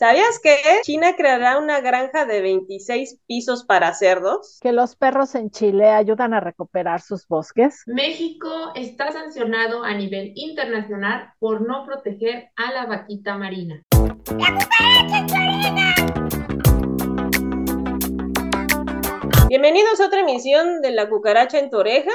¿Sabías que China creará una granja de 26 pisos para cerdos? Que los perros en Chile ayudan a recuperar sus bosques. México está sancionado a nivel internacional por no proteger a la vaquita marina. Bienvenidos a otra emisión de La Cucaracha en tu oreja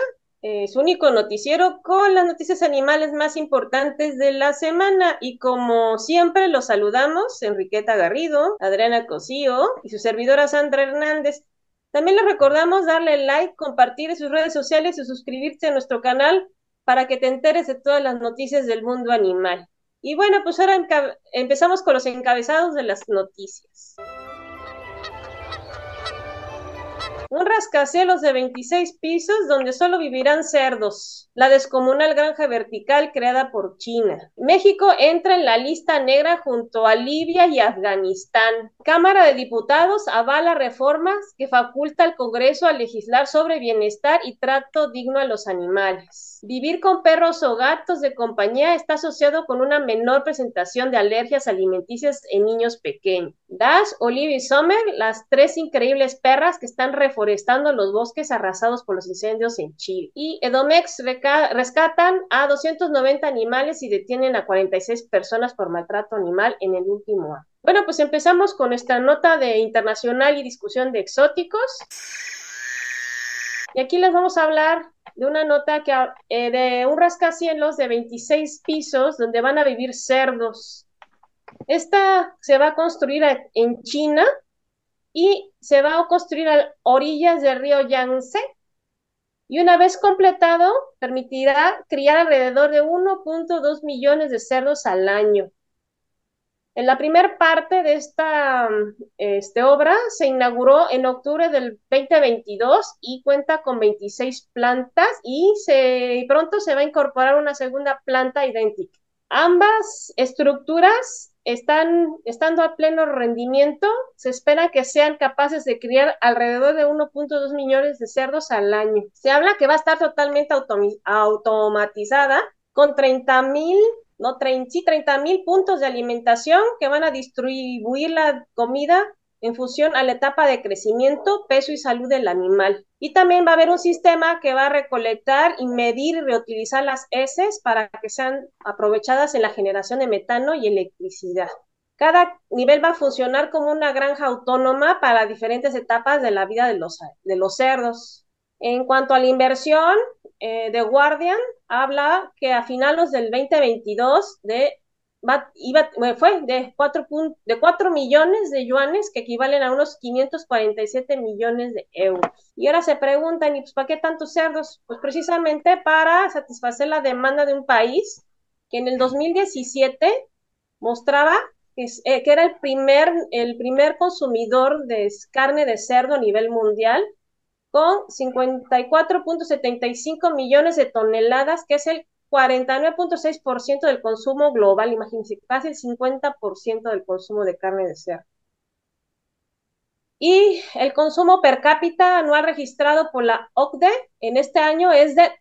eh, su único noticiero con las noticias animales más importantes de la semana. Y como siempre, los saludamos, Enriqueta Garrido, Adriana Cosío y su servidora Sandra Hernández. También les recordamos darle like, compartir en sus redes sociales y suscribirse a nuestro canal para que te enteres de todas las noticias del mundo animal. Y bueno, pues ahora empezamos con los encabezados de las noticias. Un rascacielos de 26 pisos donde solo vivirán cerdos. La descomunal granja vertical creada por China. México entra en la lista negra junto a Libia y Afganistán. Cámara de Diputados avala reformas que faculta al Congreso a legislar sobre bienestar y trato digno a los animales. Vivir con perros o gatos de compañía está asociado con una menor presentación de alergias alimenticias en niños pequeños. Dash, Olivia y Sommer, las tres increíbles perras que están reforestando los bosques arrasados por los incendios en Chile. Y Edomex rescatan a 290 animales y detienen a 46 personas por maltrato animal en el último año. Bueno, pues empezamos con esta nota de internacional y discusión de exóticos. Y aquí les vamos a hablar de una nota que, eh, de un rascacielos de 26 pisos donde van a vivir cerdos. Esta se va a construir en China y se va a construir a orillas del río Yangtze. Y una vez completado, permitirá criar alrededor de 1.2 millones de cerdos al año. En la primera parte de esta este, obra se inauguró en octubre del 2022 y cuenta con 26 plantas y se, pronto se va a incorporar una segunda planta idéntica. Ambas estructuras están estando a pleno rendimiento, se espera que sean capaces de criar alrededor de 1.2 millones de cerdos al año. Se habla que va a estar totalmente automatizada con 30 mil ¿no? sí, 30 mil puntos de alimentación que van a distribuir la comida en función a la etapa de crecimiento, peso y salud del animal. Y también va a haber un sistema que va a recolectar y medir y reutilizar las heces para que sean aprovechadas en la generación de metano y electricidad. Cada nivel va a funcionar como una granja autónoma para diferentes etapas de la vida de los, de los cerdos. En cuanto a la inversión, eh, The Guardian habla que a finales del 2022 de, iba, fue de 4, de 4 millones de yuanes, que equivalen a unos 547 millones de euros. Y ahora se preguntan, ¿y pues para qué tantos cerdos? Pues precisamente para satisfacer la demanda de un país que en el 2017 mostraba que, eh, que era el primer, el primer consumidor de carne de cerdo a nivel mundial con 54.75 millones de toneladas, que es el 49.6% del consumo global, imagínense, casi el 50% del consumo de carne de cerdo. Y el consumo per cápita anual registrado por la OCDE en este año es de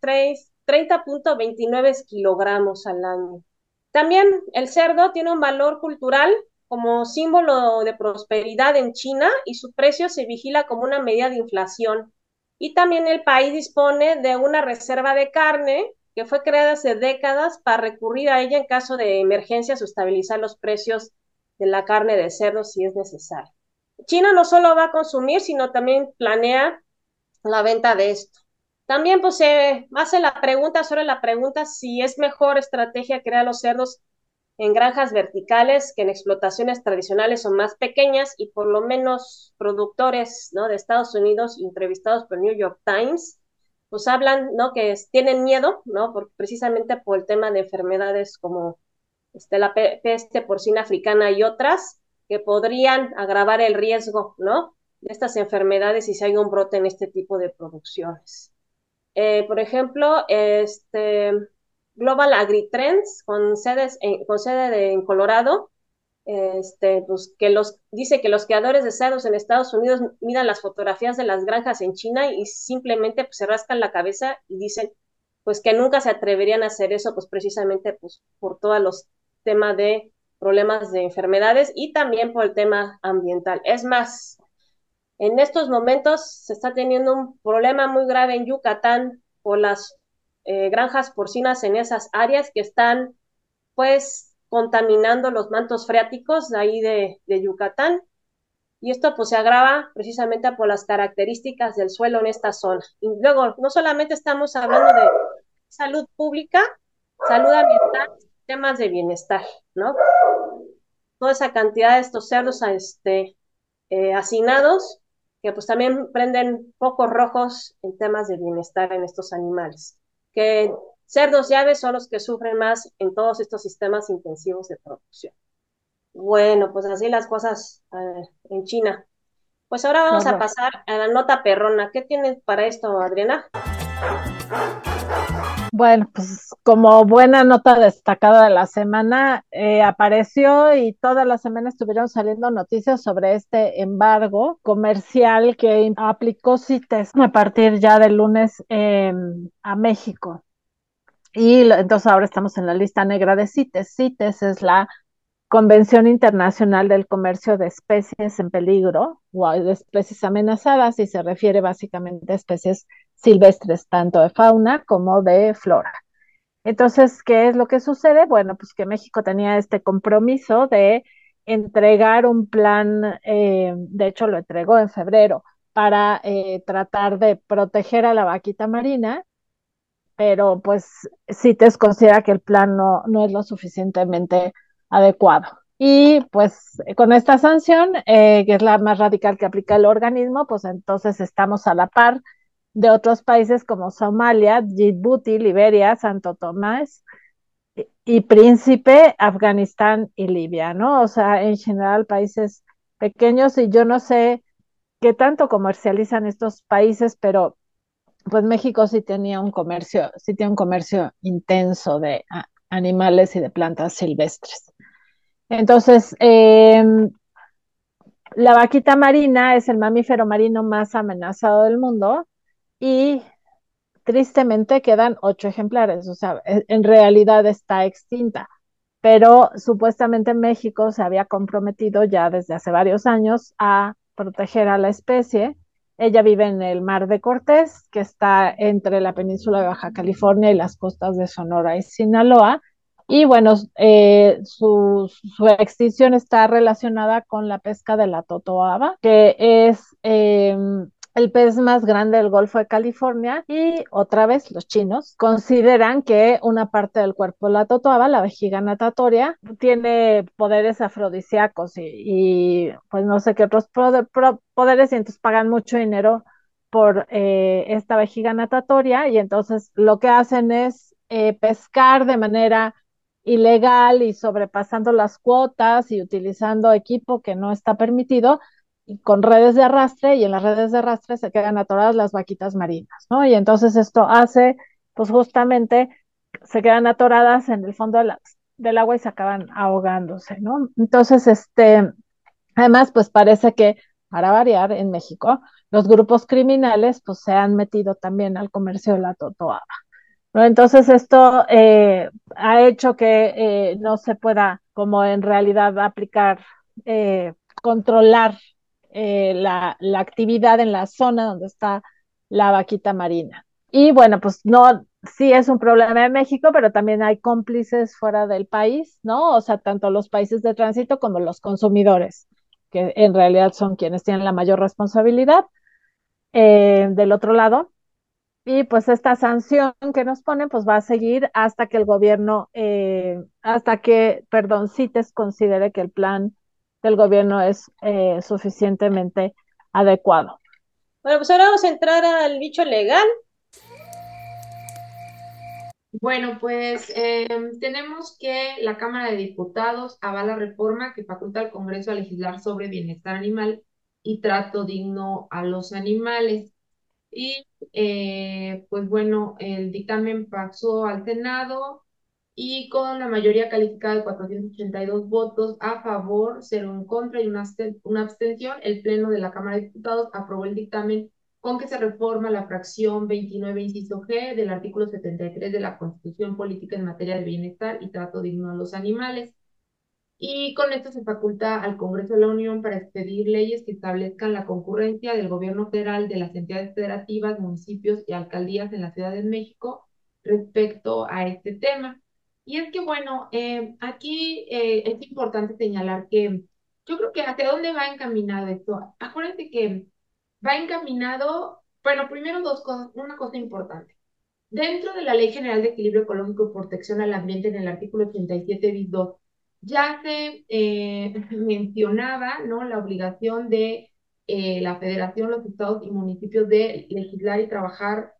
30.29 kilogramos al año. También el cerdo tiene un valor cultural como símbolo de prosperidad en China y su precio se vigila como una medida de inflación. Y también el país dispone de una reserva de carne que fue creada hace décadas para recurrir a ella en caso de emergencias o estabilizar los precios de la carne de cerdo si es necesario. China no solo va a consumir, sino también planea la venta de esto. También pues, se hace la pregunta sobre la pregunta si es mejor estrategia crear los cerdos en granjas verticales que en explotaciones tradicionales son más pequeñas y por lo menos productores ¿no? de Estados Unidos entrevistados por New York Times pues hablan ¿no? que tienen miedo ¿no? por, precisamente por el tema de enfermedades como este, la peste porcina africana y otras que podrían agravar el riesgo ¿no? de estas enfermedades si hay un brote en este tipo de producciones. Eh, por ejemplo, este, Global AgriTrends con, sedes con sede en Colorado, este, pues, que los, dice que los creadores de cerdos en Estados Unidos miran las fotografías de las granjas en China y simplemente pues, se rascan la cabeza y dicen pues que nunca se atreverían a hacer eso, pues precisamente pues, por todos los temas de problemas de enfermedades y también por el tema ambiental. Es más, en estos momentos se está teniendo un problema muy grave en Yucatán por las eh, granjas porcinas en esas áreas que están pues contaminando los mantos freáticos ahí de, de Yucatán y esto pues se agrava precisamente por las características del suelo en esta zona. Y luego, no solamente estamos hablando de salud pública, salud ambiental, temas de bienestar, ¿no? Toda esa cantidad de estos cerdos este, eh, hacinados, que pues también prenden focos rojos en temas de bienestar en estos animales. Que cerdos y aves son los que sufren más en todos estos sistemas intensivos de producción. Bueno, pues así las cosas eh, en China. Pues ahora vamos a pasar a la nota perrona. ¿Qué tienes para esto, Adriana? Bueno, pues como buena nota destacada de la semana, eh, apareció y toda la semana estuvieron saliendo noticias sobre este embargo comercial que aplicó CITES a partir ya del lunes a México. Y entonces ahora estamos en la lista negra de CITES. CITES es la Convención Internacional del Comercio de Especies en Peligro o de especies amenazadas y se refiere básicamente a especies silvestres, tanto de fauna como de flora. Entonces, ¿qué es lo que sucede? Bueno, pues que México tenía este compromiso de entregar un plan, eh, de hecho lo entregó en febrero, para eh, tratar de proteger a la vaquita marina, pero pues CITES considera que el plan no, no es lo suficientemente adecuado. Y pues con esta sanción, eh, que es la más radical que aplica el organismo, pues entonces estamos a la par de otros países como Somalia, Djibouti, Liberia, Santo Tomás y, Príncipe, Afganistán y Libia, ¿no? O sea, en general países pequeños y yo no sé qué tanto comercializan estos países, pero pues México sí tenía un comercio, sí tiene un comercio intenso de animales y de plantas silvestres. Entonces, em, la vaquita marina es el mamífero marino más amenazado del mundo y tristemente quedan ocho ejemplares, o sea, en realidad está extinta, pero supuestamente México se había comprometido ya desde hace varios años a proteger a la especie. Ella vive en el Mar de Cortés, que está entre la península de Baja California y las costas de Sonora y Sinaloa, y bueno, eh, su, extinción está relacionada con la pesca de la totoaba, que es em, el pez más grande del Golfo de California y otra vez los chinos consideran que una parte del cuerpo la totoaba, la vejiga natatoria, tiene poderes afrodisíacos y, pues no sé qué otros poderes y entonces pagan mucho dinero por eh, esta vejiga natatoria y entonces lo que hacen es eh, pescar de manera ilegal y sobrepasando las cuotas y utilizando equipo que no está permitido con redes de arrastre y en las redes de arrastre se quedan atoradas las vaquitas marinas, ¿no? Y entonces esto hace, pues justamente se quedan atoradas en el fondo del agua y se acaban ahogándose, ¿no? Entonces, este, además, pues parece que para variar en México, los grupos criminales pues se han metido también al comercio de la totoaba. Entonces esto eh, ha hecho que eh, no se pueda como en realidad aplicar, eh, controlar la, la, actividad en la zona donde está la vaquita marina. Y bueno, pues no, sí es un problema de México, pero también hay cómplices fuera del país, ¿no? O sea, tanto los países de tránsito como los consumidores, que en realidad son quienes tienen la mayor responsabilidad. del otro lado, y pues esta sanción que nos ponen, pues va a seguir hasta que el gobierno, eh, hasta que, perdón, CITES considere que el plan del gobierno es eh, suficientemente adecuado. Bueno, pues ahora vamos a entrar al bicho legal. Bueno, pues em, tenemos que la Cámara de Diputados avala reforma que faculta al Congreso a legislar sobre bienestar animal y trato digno a los animales. Y eh, pues bueno, el dictamen pasó al Senado y con la mayoría calificada de 482 votos a favor, cero en contra y una, una abstención, el Pleno de la Cámara de Diputados aprobó el dictamen con que se reforma la fracción 29, inciso G del artículo 73 de la Constitución Política en materia de bienestar y trato digno a los animales. y con esto se faculta al Congreso de la Unión para expedir leyes que establezcan la concurrencia del gobierno federal, de las entidades federativas, municipios y alcaldías en la Ciudad de México respecto a este tema. Y es que, bueno, eh, aquí eh, es importante señalar que yo creo que hacia dónde va encaminado esto. Acuérdense que va encaminado, bueno, primero dos cosas, una cosa importante. Dentro de la Ley General de Equilibrio Ecológico y Protección al Ambiente, en el artículo 87 bis 2, ya se eh, mencionaba ¿no? la obligación de eh, la federación, los estados y municipios de legislar y trabajar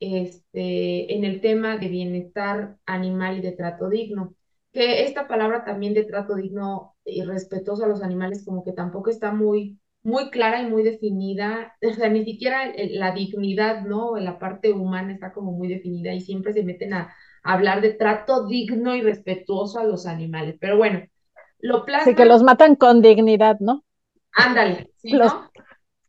este, en el tema de bienestar animal y de trato digno. Que esta palabra también de trato digno y respetuoso a los animales como que tampoco está muy, muy clara y muy definida, o sea, ni siquiera la dignidad, ¿no? La parte humana está como muy definida y siempre se meten a, hablar de trato digno y respetuoso a los animales. Pero bueno, lo plasma. Sí, que los matan con dignidad, ¿no? Ándale, ¿sí, ¿no?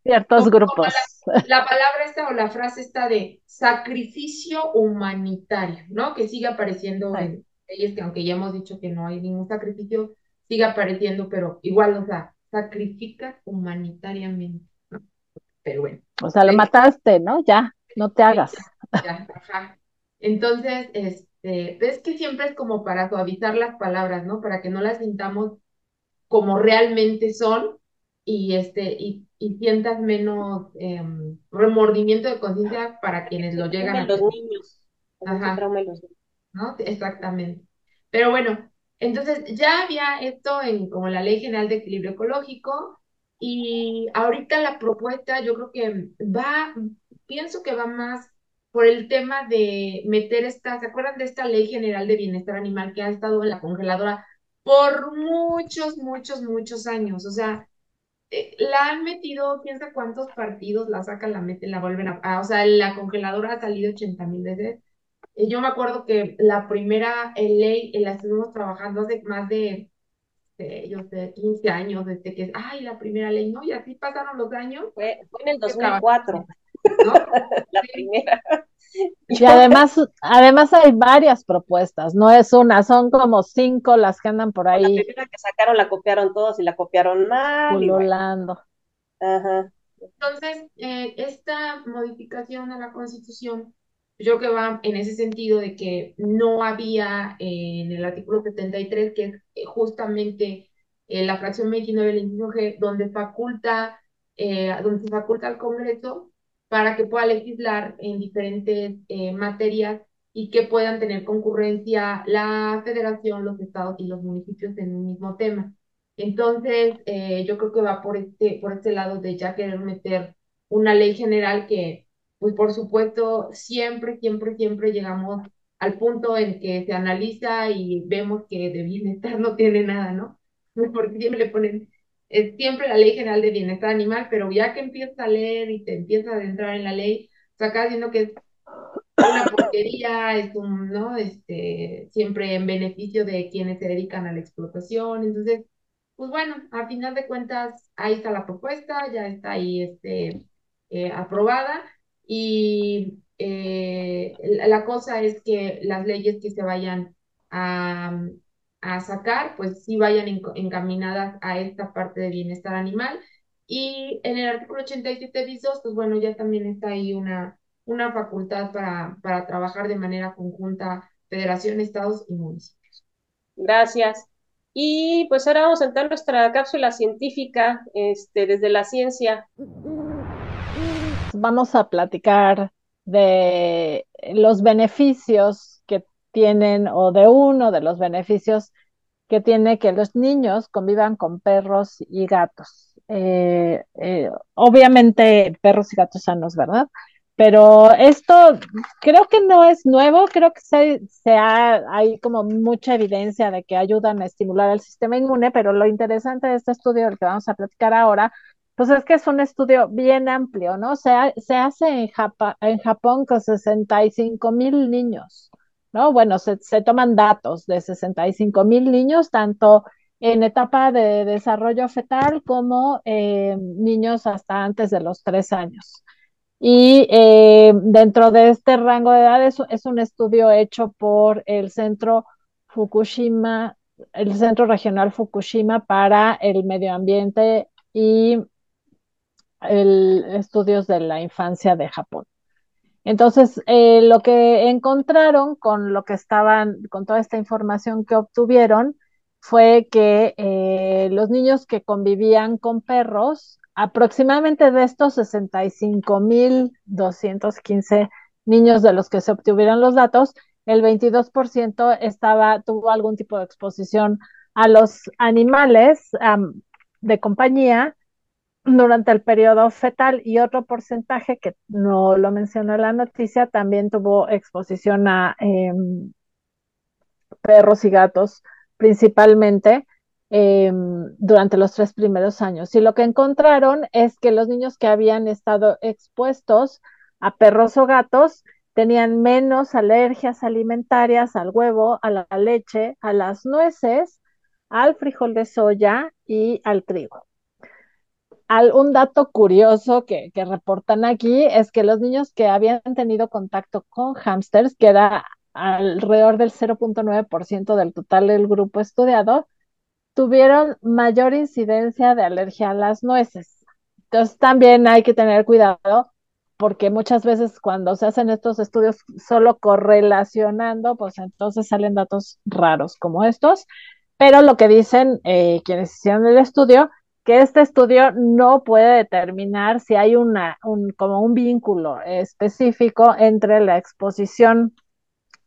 Ciertos grupos. La, palabra esta o la frase esta de sacrificio humanitario, ¿no? Que sigue apareciendo en leyes que aunque ya hemos dicho que no hay ningún sacrificio, sigue apareciendo, pero igual, o sea, sacrifica humanitariamente, ¿no? Pero bueno. O sea, lo mataste, ¿no? Ya, no te hagas. Ya, ajá. Entonces, este, ves que siempre es como para suavizar las palabras, ¿no? Para que no las sintamos como realmente son y, este, y, y sientas menos em, remordimiento de conciencia para quienes lo llegan a los niños. Ajá. ¿No? Exactamente. Pero bueno, entonces ya había esto en como la Ley General de Equilibrio Ecológico y ahorita la propuesta yo creo que va, pienso que va más por el tema de meter esta, ¿se acuerdan de esta ley general de bienestar animal que ha estado en la congeladora por muchos, muchos, muchos años? O sea, eh, la han metido, piensa cuántos partidos la sacan, la meten, la vuelven a, o sea, la congeladora ha salido 80 mil veces. Eh, yo me acuerdo que la primera eh, ley la estuvimos trabajando hace más de, yo sé, 15 años, desde que, ay, la primera ley, ¿no? Y así pasaron los años. Fue, fue en el 2004. La primera. Y además, además hay varias propuestas, no es una, son como cinco las que andan por ahí. La primera que sacaron la copiaron todos y la copiaron mal. Pululando. Ajá. Entonces, eh, esta modificación a la Constitución, yo creo que va en ese sentido de que no había eh, en el artículo 73, que es eh, justamente la fracción 29 del G, donde faculta, donde se faculta al Congreso para que pueda legislar en diferentes eh, materias y que puedan tener concurrencia la federación, los estados y los municipios en un mismo tema. Entonces, eh, yo creo que va por este, por este lado de ya querer meter una ley general que, pues por supuesto, siempre, siempre, siempre llegamos al punto en que se analiza y vemos que de bienestar no tiene nada, ¿no? Porque siempre le ponen es siempre la ley general de bienestar animal, pero ya que empiezas a leer y te empiezas a adentrar en la ley, acá diciendo que es una porquería, es un, ¿no? Este, siempre en beneficio de quienes se dedican a la explotación. Entonces, pues bueno, a final de cuentas, ahí está la propuesta, ya está ahí este, eh, aprobada y eh, la cosa es que las leyes que se vayan a, a sacar, pues sí vayan encaminadas a esta parte de bienestar animal. Y en el artículo 87 bis pues bueno, ya también está ahí una, una facultad para, para trabajar de manera conjunta federación, estados y municipios. Gracias. Y pues ahora vamos a entrar nuestra cápsula científica este, desde la ciencia. Vamos a platicar de los beneficios tienen o de uno de los beneficios que tiene que los niños convivan con perros y gatos. Eh, eh, obviamente perros y gatos sanos, ¿verdad? Pero esto creo que no es nuevo, creo que se, ha, hay como mucha evidencia de que ayudan a estimular el sistema inmune, pero lo interesante de este estudio del que vamos a platicar ahora, pues es que es un estudio bien amplio, ¿no? Se, se hace en, en Japón con 65 mil niños. ¿No? Bueno, se, toman datos de 65 mil niños, tanto en etapa de desarrollo fetal como eh, niños hasta antes de los tres años. Y eh, dentro de este rango de edad es, un estudio hecho por el Centro Fukushima el Centro Regional Fukushima para el Medio Ambiente y estudios de la infancia de Japón. Entonces, eh, lo que encontraron con lo que estaban, con toda esta información que obtuvieron, fue que eh, los niños que convivían con perros, aproximadamente de estos 65.215 niños de los que se obtuvieron los datos, el 22% estaba, tuvo algún tipo de exposición a los animales de compañía durante el periodo fetal y otro porcentaje que no lo mencionó en la noticia también tuvo exposición a em, perros y gatos principalmente em, durante los tres primeros años. Y lo que encontraron es que los niños que habían estado expuestos a perros o gatos tenían menos alergias alimentarias al huevo, a la leche, a las nueces, al frijol de soya y al trigo un dato curioso que, reportan aquí es que los niños que habían tenido contacto con hamsters, que era alrededor del 0.9% del total del grupo estudiado, tuvieron mayor incidencia de alergia a las nueces. Entonces también hay que tener cuidado porque muchas veces cuando se hacen estos estudios solo correlacionando, pues entonces salen datos raros como estos. Pero lo que dicen eh, quienes hicieron el estudio que este estudio no puede determinar si hay una, un, como un vínculo específico entre la exposición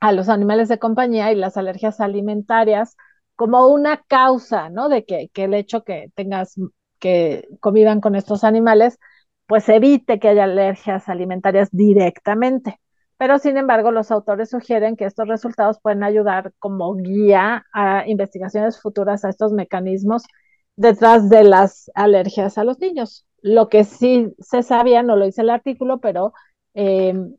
a los animales de compañía y las alergias alimentarias como una causa, ¿no? De que, que el hecho que tengas, que convivan con estos animales, pues evite que haya alergias alimentarias directamente. Pero sin embargo, los autores sugieren que estos resultados pueden ayudar como guía a investigaciones futuras a estos mecanismos detrás de las alergias a los niños. Lo que sí se sabía, no lo dice el artículo, pero em,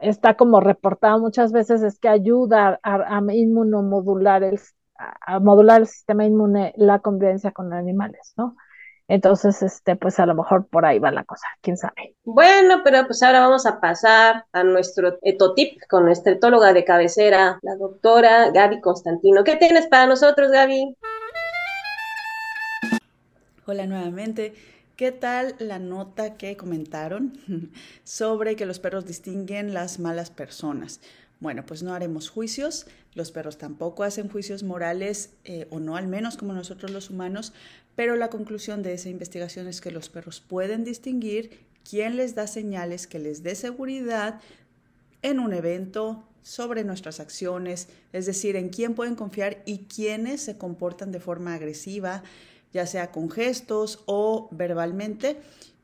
está como reportado muchas veces, es que ayuda a, inmunomodular el, a modular el sistema inmune la convivencia con animales, ¿no? Entonces, este, pues a lo mejor por ahí va la cosa, quién sabe. Bueno, pero pues ahora vamos a pasar a nuestro etotip con nuestra etóloga de cabecera, la doctora Gaby Constantino. ¿Qué tienes para nosotros, Gaby? Hola nuevamente. ¿Qué tal la nota que comentaron sobre que los perros distinguen las malas personas? Bueno, pues no haremos juicios, los perros tampoco hacen juicios morales, eh, o no al menos como nosotros los humanos, pero la conclusión de esa investigación es que los perros pueden distinguir quién les da señales que les dé seguridad en un evento, sobre nuestras acciones, es decir, en quién pueden confiar y quiénes se comportan de forma agresiva, ya sea con gestos o verbalmente,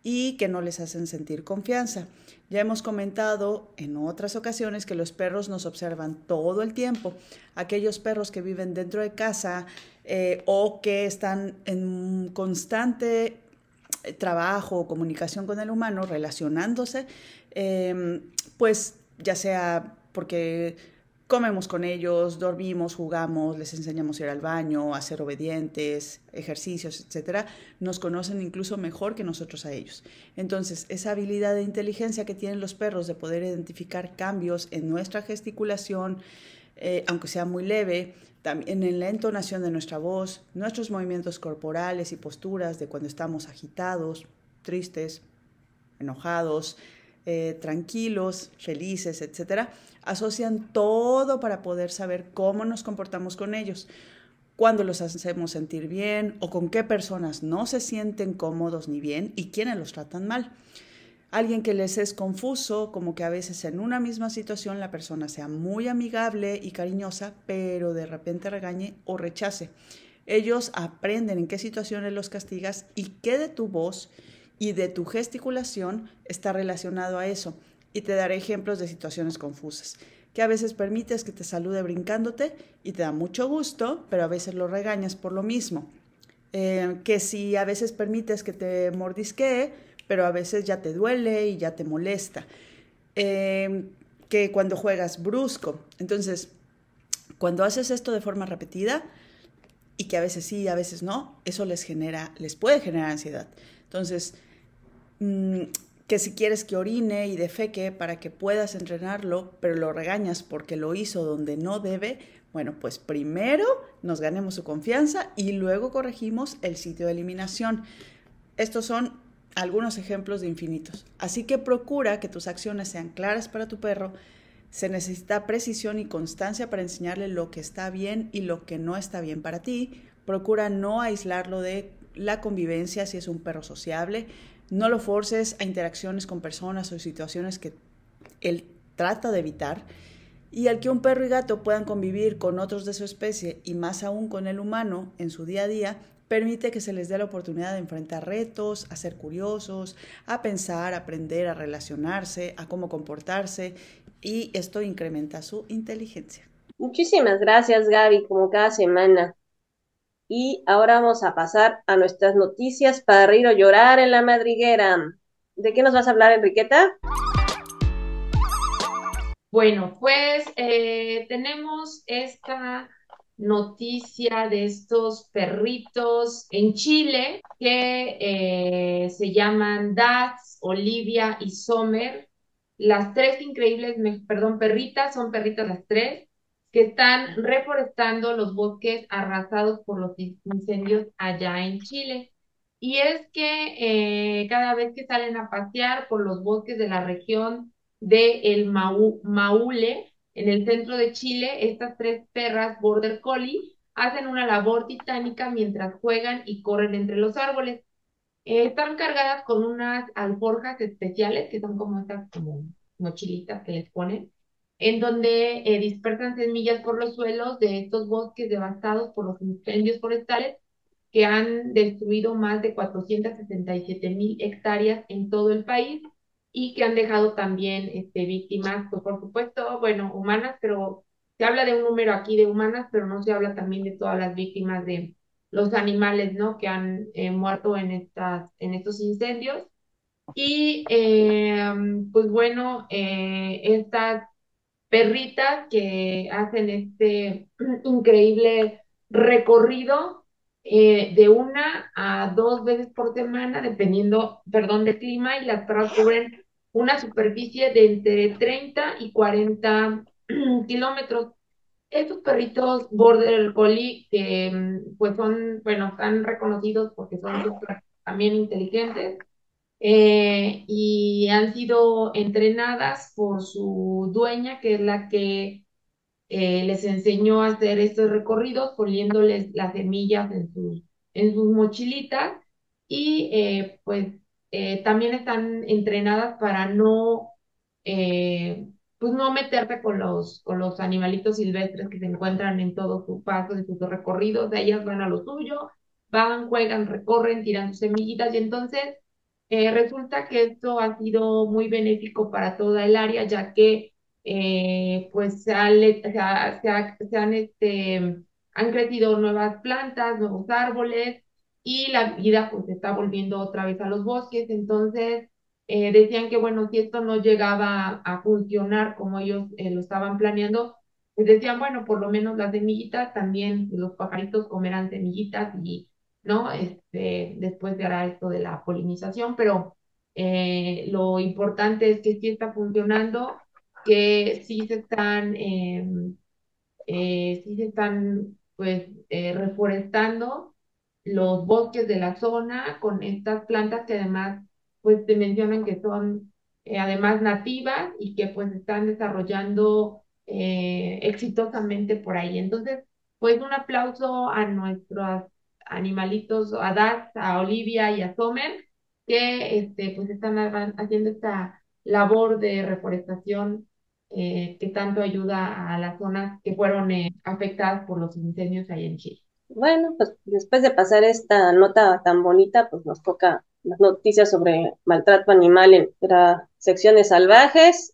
y que no les hacen sentir confianza. Ya hemos comentado en otras ocasiones que los perros nos observan todo el tiempo. Aquellos perros que viven dentro de casa eh, o que están en constante eh, trabajo o comunicación con el humano, relacionándose, em, pues ya sea porque comemos con ellos, dormimos, jugamos, les enseñamos a ir al baño, a ser obedientes, ejercicios, etcétera, nos conocen incluso mejor que nosotros a ellos. Entonces, esa habilidad de inteligencia que tienen los perros de poder identificar cambios en nuestra gesticulación, eh, aunque sea muy leve, también en la entonación de nuestra voz, nuestros movimientos corporales y posturas de cuando estamos agitados, tristes, enojados, eh, tranquilos, felices, etcétera, asocian todo para poder saber cómo nos comportamos con ellos, cuándo los hacemos sentir bien o con qué personas no se sienten cómodos ni bien y quiénes los tratan mal. Alguien que les es confuso, como que a veces en una misma situación la persona sea muy amigable y cariñosa, pero de repente regañe o rechace. Ellos aprenden en qué situaciones los castigas y qué de tu voz y de tu gesticulación está relacionado a eso. Y te daré ejemplos de situaciones confusas, que a veces permites que te salude brincándote y te da mucho gusto, pero a veces lo regañas por lo mismo. Eh, que si a veces permites que te mordisquee, pero a veces ya te duele y ya te molesta. Eh, que cuando juegas brusco. Entonces, cuando haces esto de forma repetida, y que a veces sí, a veces no, eso les genera, les puede generar ansiedad. Entonces, mm, que si quieres que orine y defeque para que puedas entrenarlo, pero lo regañas porque lo hizo donde no debe, Bueno, pues primero nos ganemos su confianza y luego corregimos el sitio de eliminación. Estos son algunos ejemplos de infinitos. Así que procura que tus acciones sean claras para tu perro. Se necesita precisión y constancia para enseñarle lo que está bien y lo que no está bien para ti. Procura no aislarlo de la convivencia si es un perro sociable. No lo forces a interacciones con personas o situaciones que él trata de evitar. Y al que un perro y gato puedan convivir con otros de su especie y más aún con el humano en su día a día, permite que se les dé la oportunidad de enfrentar retos, a ser curiosos, a pensar, a aprender, a relacionarse, a cómo comportarse y esto incrementa su inteligencia. Muchísimas gracias Gaby, como cada semana. Y ahora vamos a pasar a nuestras noticias para reír o llorar en la madriguera. ¿De qué nos vas a hablar, Enriqueta? Bueno, pues eh, tenemos esta noticia de estos perritos en Chile que eh, se llaman Daz, Olivia y Sommer. Las tres increíbles, perdón, perritas, son perritas las tres, que están reforestando los bosques arrasados por los incendios allá en Chile. Y es que eh, cada vez que salen a pasear por los bosques de la región de el Maule, en el centro de Chile, estas tres perras Border Collie hacen una labor titánica mientras juegan y corren entre los árboles. Eh, están cargadas con unas alforjas especiales, que son como estas como mochilitas que les ponen, en donde eh, dispersan semillas por los suelos de estos bosques devastados por los incendios forestales que han destruido más de 467 mil hectáreas en todo el país y que han dejado también este, víctimas, pues por supuesto, bueno, humanas, pero se habla de un número aquí de humanas, pero no se habla también de todas las víctimas de los animales, ¿no? Que han eh, muerto en, estas, en estos incendios. Y eh, pues bueno, eh, estas perritas que hacen este increíble recorrido de una a dos veces por semana, dependiendo, perdón, del clima, y las perras cubren una superficie de entre 30 y 40 kilómetros. Estos perritos Border Collie, que mm, pues son, bueno, están reconocidos porque son también inteligentes eh, y han sido entrenadas por su dueña, que es la que eh, les enseñó a hacer estos recorridos, poniéndoles las semillas en sus, en sus mochilitas. Y eh, pues eh, también están entrenadas para no, eh, pues no meterte con los, con los animalitos silvestres que se encuentran en todo su paso, en sus recorridos, ellas van a lo suyo, van, juegan, recorren, tiran sus semillitas. Y entonces eh, resulta que esto ha sido muy benéfico para toda el área, ya que pues se, se, han, este, han crecido nuevas plantas, nuevos árboles, y la vida pues está volviendo otra vez a los bosques. Entonces eh, decían que bueno, si esto no llegaba a, funcionar como ellos eh, lo estaban planeando, pues decían, bueno, por lo menos las semillitas también, los pajaritos comerán semillitas y, ¿no? Este, después se hará esto de la polinización, pero eh, lo importante es que sí está funcionando, que sí se están, em, sí se están, pues, reforestando los bosques de la zona con estas plantas que además pues te mencionan que son eh, además nativas y que pues están desarrollando eh, exitosamente por ahí. Entonces, pues un aplauso a nuestros animalitos, a Daz, a Olivia y a Sommer, que este, pues están haciendo esta labor de reforestación eh, que tanto ayuda a las zonas que fueron afectadas por los incendios ahí en Chile. Bueno, pues después de pasar esta nota tan bonita, pues nos toca las noticias sobre maltrato animal en las secciones salvajes.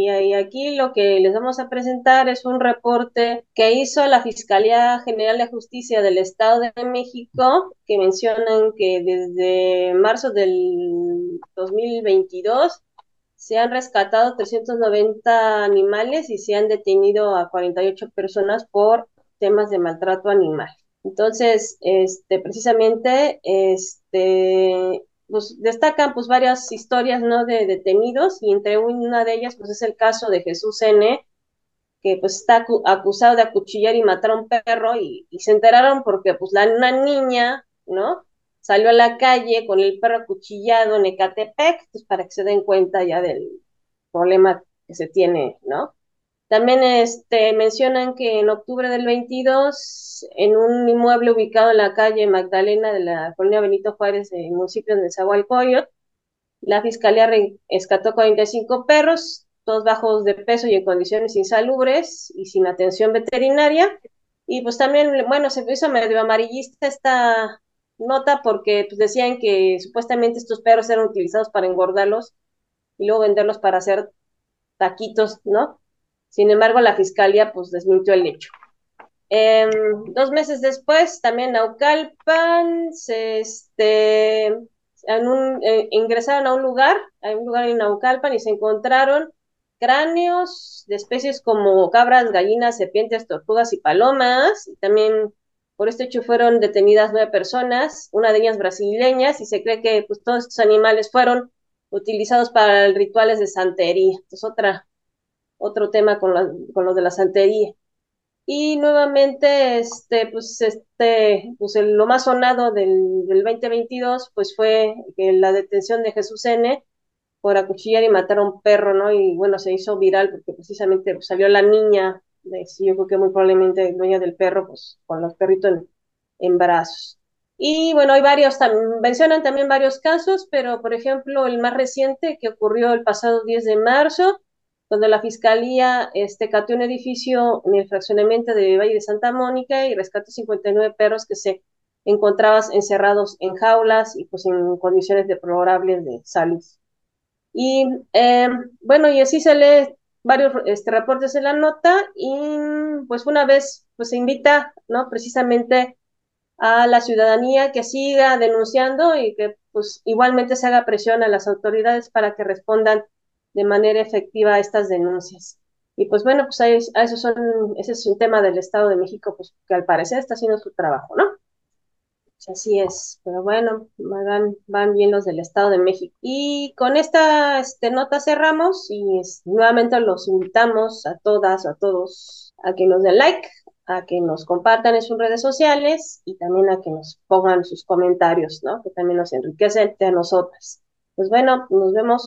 Y, aquí lo que les vamos a presentar es un reporte que hizo la Fiscalía General de Justicia del Estado de México, que mencionan que desde marzo del 2022 se han rescatado 390 animales y se han detenido a 48 personas por temas de maltrato animal. Entonces, este, precisamente, este, pues destacan pues varias historias, ¿no? De detenidos y entre una de ellas, pues es el caso de Jesús N., que pues está acusado de acuchillar y matar a un perro y, se enteraron porque pues la, una niña, ¿no? Salió a la calle con el perro acuchillado en Ecatepec, pues para que se den cuenta ya del problema que se tiene, ¿no? También este, mencionan que en octubre del 22, en un inmueble ubicado en la calle Magdalena de la colonia Benito Juárez, en el municipio de Zahualcoyot, la fiscalía rescató 45 perros, todos bajos de peso y en condiciones insalubres y sin atención veterinaria. Y pues también, bueno, se hizo medio amarillista esta nota porque pues, decían que supuestamente estos perros eran utilizados para engordarlos y luego venderlos para hacer taquitos, ¿no? Sin embargo, la fiscalía pues desmintió el hecho. Em, dos meses después, también Naucalpan, se, este, en un, eh, ingresaron a un lugar, a un lugar en Naucalpan y se encontraron cráneos de especies como cabras, gallinas, serpientes, tortugas y palomas. También por este hecho fueron detenidas nueve personas, una de ellas brasileñas, y se cree que pues, todos estos animales fueron utilizados para rituales de santería. Es otra, otro tema con, con lo de la santería. Y nuevamente, este, pues, este, pues lo más sonado del, del 2022, pues fue la detención de Jesús N., por acuchillar y matar a un perro, ¿no? Y bueno, se hizo viral porque precisamente pues, salió la niña, de, yo creo que muy probablemente dueña del perro, pues con los perritos en, brazos. Y bueno, hay varios, mencionan también varios casos, pero por ejemplo, el más reciente que ocurrió el pasado 10 de marzo, cuando la fiscalía este, cateó un edificio en el fraccionamiento de Valle de Santa Mónica y rescató 59 perros que se encontraban encerrados en jaulas y pues en condiciones deplorables de salud. Y eh, bueno, y así se lee varios este, reportes en la nota y pues una vez pues se invita, ¿no? Precisamente a la ciudadanía que siga denunciando y que pues igualmente se haga presión a las autoridades para que respondan de manera efectiva estas denuncias. Y pues bueno, pues ahí, a eso son, ese es un tema del Estado de México, pues que al parecer está haciendo su trabajo, ¿no? así es, pero bueno, van, van bien los del Estado de México. Y con esta este, nota cerramos y nuevamente los invitamos a todas, a todos, a que nos den like, a que nos compartan en sus redes sociales y también a que nos pongan sus comentarios, ¿no? Que también nos enriquecen a nosotras. Pues bueno, nos vemos.